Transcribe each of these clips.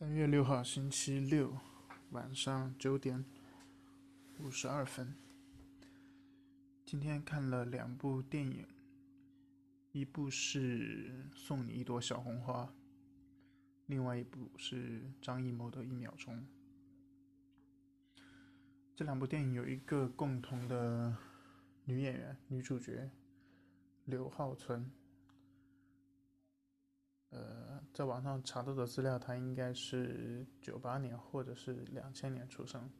三月六号，星期六，晚上九点五十二分。今天看了两部电影，一部是《送你一朵小红花》，另外一部是张艺谋的《一秒钟》。这两部电影有一个共同的女演员，女主角刘浩存。呃，在网上查到的资料，她应该是九八年或者是两千年出生，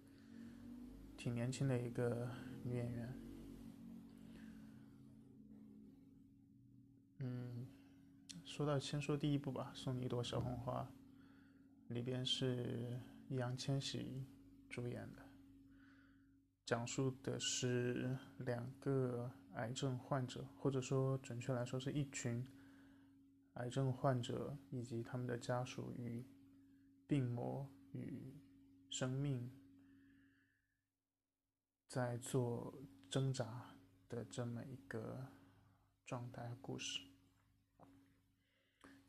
挺年轻的一个女演员。嗯，说到先说第一部吧，《送你一朵小红花》，里边是易烊千玺主演的，讲述的是两个癌症患者，或者说准确来说是一群。癌症患者以及他们的家属与病魔与生命在做挣扎的这么一个状态故事。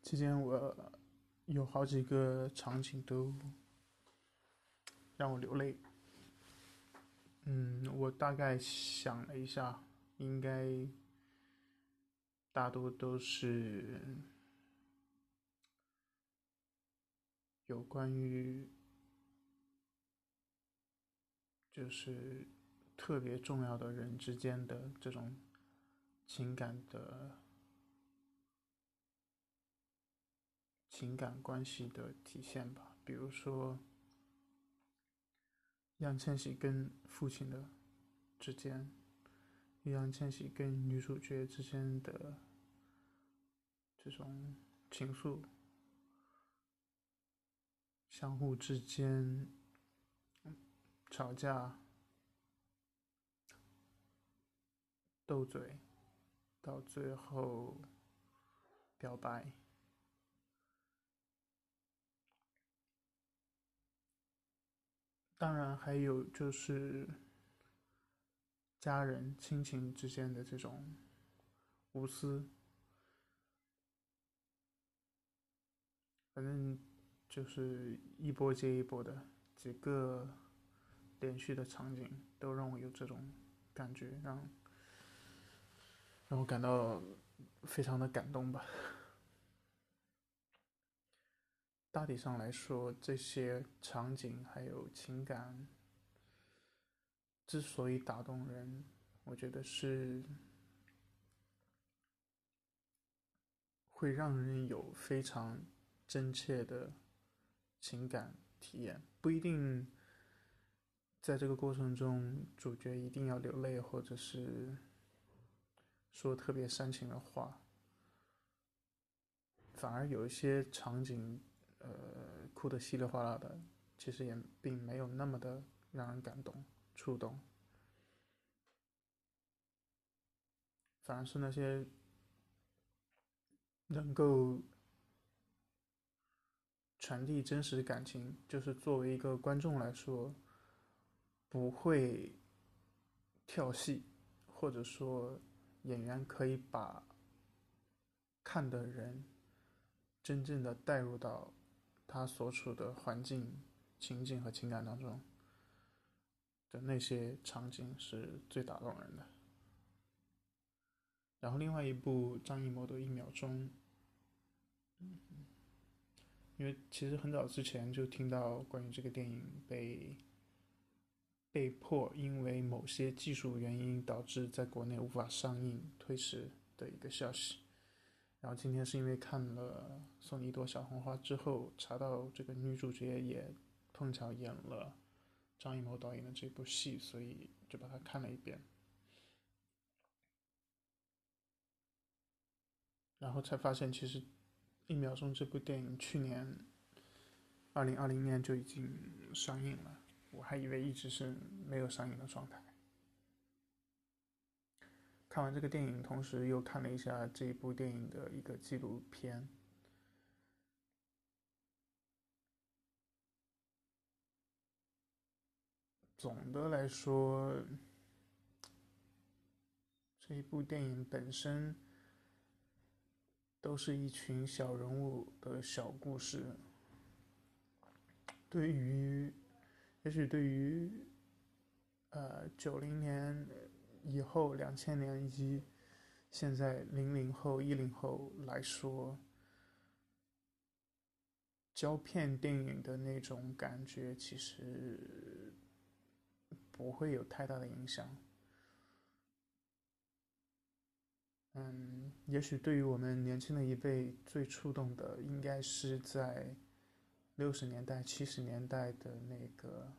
期间我有好几个场景都让我流泪。嗯，我大概想了一下，应该大多都是。有关于，就是特别重要的人之间的这种情感的情感关系的体现吧。比如说，易烊千玺跟父亲的之间，易烊千玺跟女主角之间的这种情愫。相互之间吵架、斗嘴，到最后表白。当然，还有就是家人、亲情之间的这种无私，反正。就是一波接一波的几个连续的场景，都让我有这种感觉，让让我感到非常的感动吧。大体上来说，这些场景还有情感之所以打动人，我觉得是会让人有非常真切的。情感体验不一定在这个过程中，主角一定要流泪，或者是说特别煽情的话，反而有一些场景，呃，哭得稀里哗啦的，其实也并没有那么的让人感动、触动，反而是那些能够。传递真实感情，就是作为一个观众来说，不会跳戏，或者说演员可以把看的人真正的带入到他所处的环境、情景和情感当中的那些场景是最打动人的。然后，另外一部张艺谋的一秒钟。因为其实很早之前就听到关于这个电影被被迫因为某些技术原因导致在国内无法上映推迟的一个消息，然后今天是因为看了《送你一朵小红花》之后，查到这个女主角也碰巧演了张艺谋导演的这部戏，所以就把它看了一遍，然后才发现其实。一秒钟这部电影去年二零二零年就已经上映了，我还以为一直是没有上映的状态。看完这个电影，同时又看了一下这一部电影的一个纪录片。总的来说，这一部电影本身。都是一群小人物的小故事，对于，也许对于，呃，九零年以后、两千年以及现在零零后、一零后来说，胶片电影的那种感觉其实不会有太大的影响。嗯，也许对于我们年轻的一辈，最触动的应该是在六十年代、七十年代的那个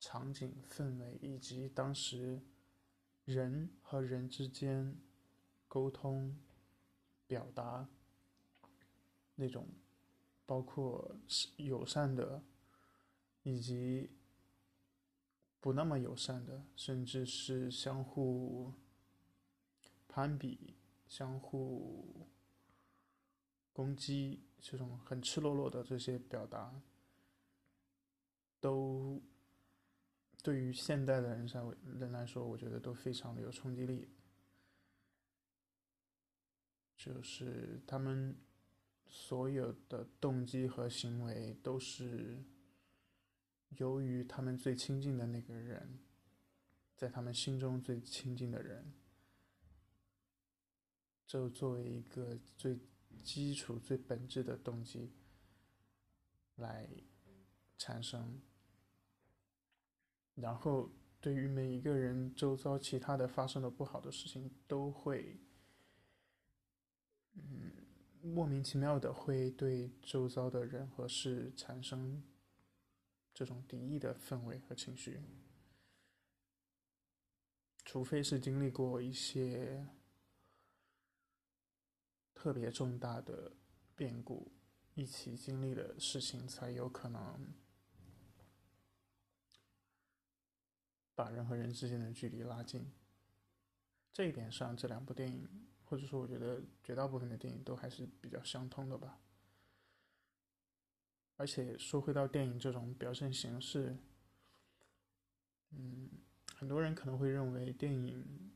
场景氛围，以及当时人和人之间沟通、表达那种，包括友善的，以及不那么友善的，甚至是相互。攀比、相互攻击，这种很赤裸裸的这些表达，都对于现代的人上人来说，我觉得都非常的有冲击力。就是他们所有的动机和行为，都是由于他们最亲近的那个人，在他们心中最亲近的人。就作为一个最基础、最本质的动机来产生，然后对于每一个人周遭其他的发生的不好的事情，都会，嗯，莫名其妙的会对周遭的人和事产生这种敌意的氛围和情绪，除非是经历过一些。特别重大的变故，一起经历的事情，才有可能把人和人之间的距离拉近。这一点上，这两部电影，或者说我觉得绝大部分的电影都还是比较相通的吧。而且说回到电影这种表现形式，嗯，很多人可能会认为电影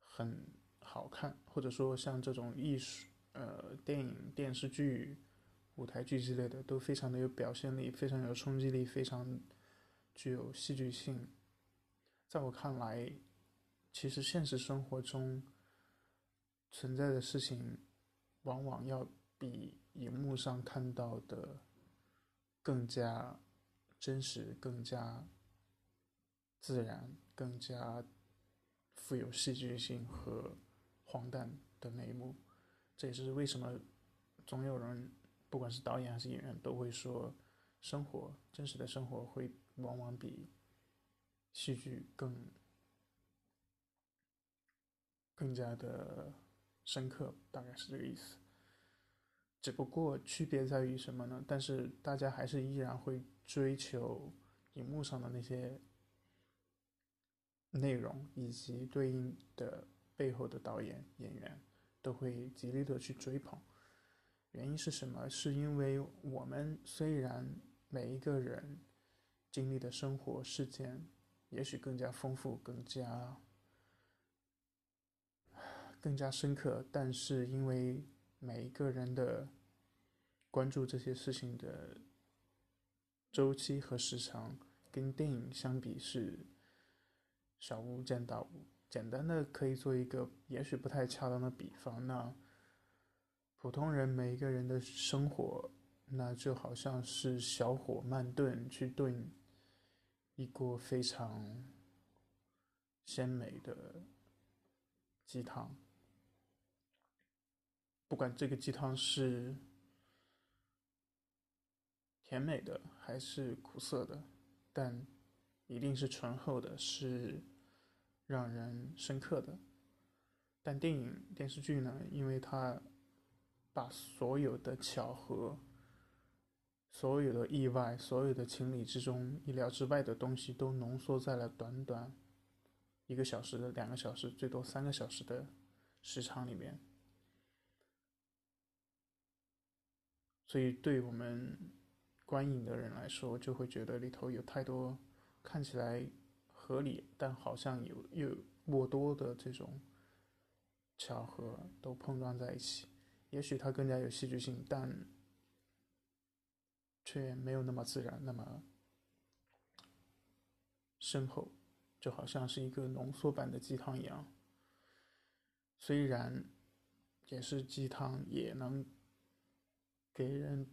很。好看，或者说像这种艺术，呃，电影、电视剧、舞台剧之类的，都非常的有表现力，非常有冲击力，非常具有戏剧性。在我看来，其实现实生活中存在的事情，往往要比荧幕上看到的更加真实、更加自然、更加富有戏剧性和。荒诞的那一幕，这也是为什么总有人，不管是导演还是演员，都会说，生活真实的生活会往往比戏剧更更加的深刻，大概是这个意思。只不过区别在于什么呢？但是大家还是依然会追求荧幕上的那些内容以及对应的。背后的导演、演员都会极力的去追捧，原因是什么？是因为我们虽然每一个人经历的生活事件也许更加丰富、更加更加深刻，但是因为每一个人的关注这些事情的周期和时长，跟电影相比是小巫见大巫。简单的可以做一个也许不太恰当的比方，那普通人每一个人的生活，那就好像是小火慢炖去炖一锅非常鲜美的鸡汤，不管这个鸡汤是甜美的还是苦涩的，但一定是醇厚的，是。让人深刻的，但电影电视剧呢？因为它把所有的巧合、所有的意外、所有的情理之中、意料之外的东西，都浓缩在了短短一个小时、两个小时，最多三个小时的时长里面。所以，对我们观影的人来说，就会觉得里头有太多看起来。合理，但好像有又过多的这种巧合都碰撞在一起。也许它更加有戏剧性，但却没有那么自然，那么深厚，就好像是一个浓缩版的鸡汤一样。虽然也是鸡汤，也能给人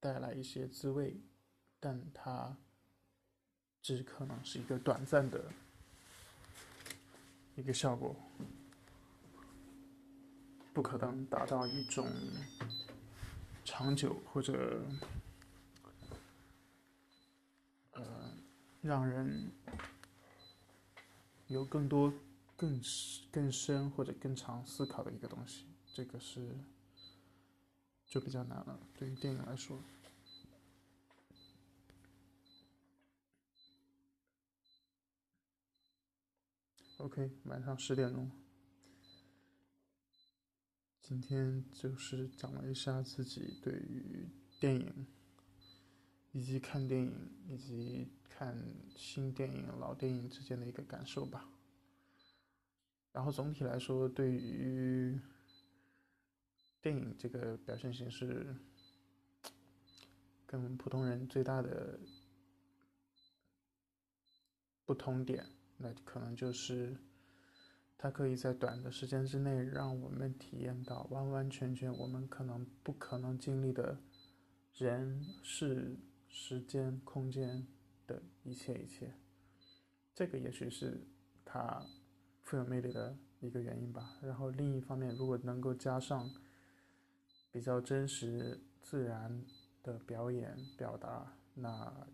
带来一些滋味，但它只可能是一个短暂的一个效果，不可能达到一种。长久或者，呃，让人有更多、更更深或者更长思考的一个东西，这个是就比较难了。对于电影来说，OK，晚上十点钟。今天就是讲了一下自己对于电影，以及看电影以及看新电影、老电影之间的一个感受吧。然后总体来说，对于电影这个表现形式，跟普通人最大的不同点，那可能就是。它可以在短的时间之内让我们体验到完完全全我们可能不可能经历的人、事、时间、空间的一切一切。这个也许是它富有魅力的一个原因吧。然后另一方面，如果能够加上比较真实、自然的表演表达，那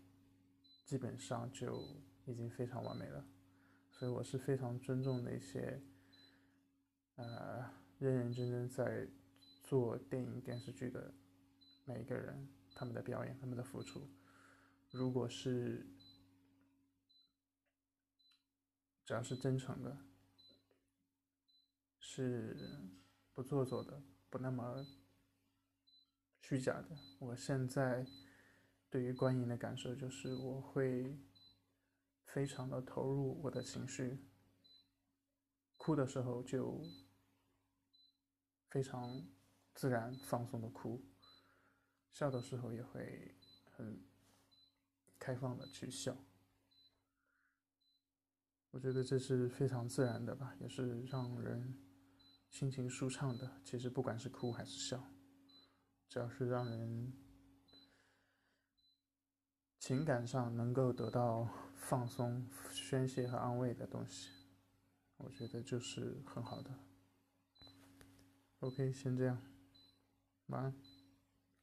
基本上就已经非常完美了。所以我是非常尊重那些，呃，认认真真在做电影电视剧的每一个人，他们的表演，他们的付出。如果是只要是真诚的，是不做作的，不那么虚假的，我现在对于观影的感受就是我会。非常的投入我的情绪，哭的时候就非常自然放松的哭，笑的时候也会很开放的去笑。我觉得这是非常自然的吧，也是让人心情舒畅的。其实不管是哭还是笑，只要是让人情感上能够得到。放松、宣泄和安慰的东西，我觉得就是很好的。OK，先这样，晚安。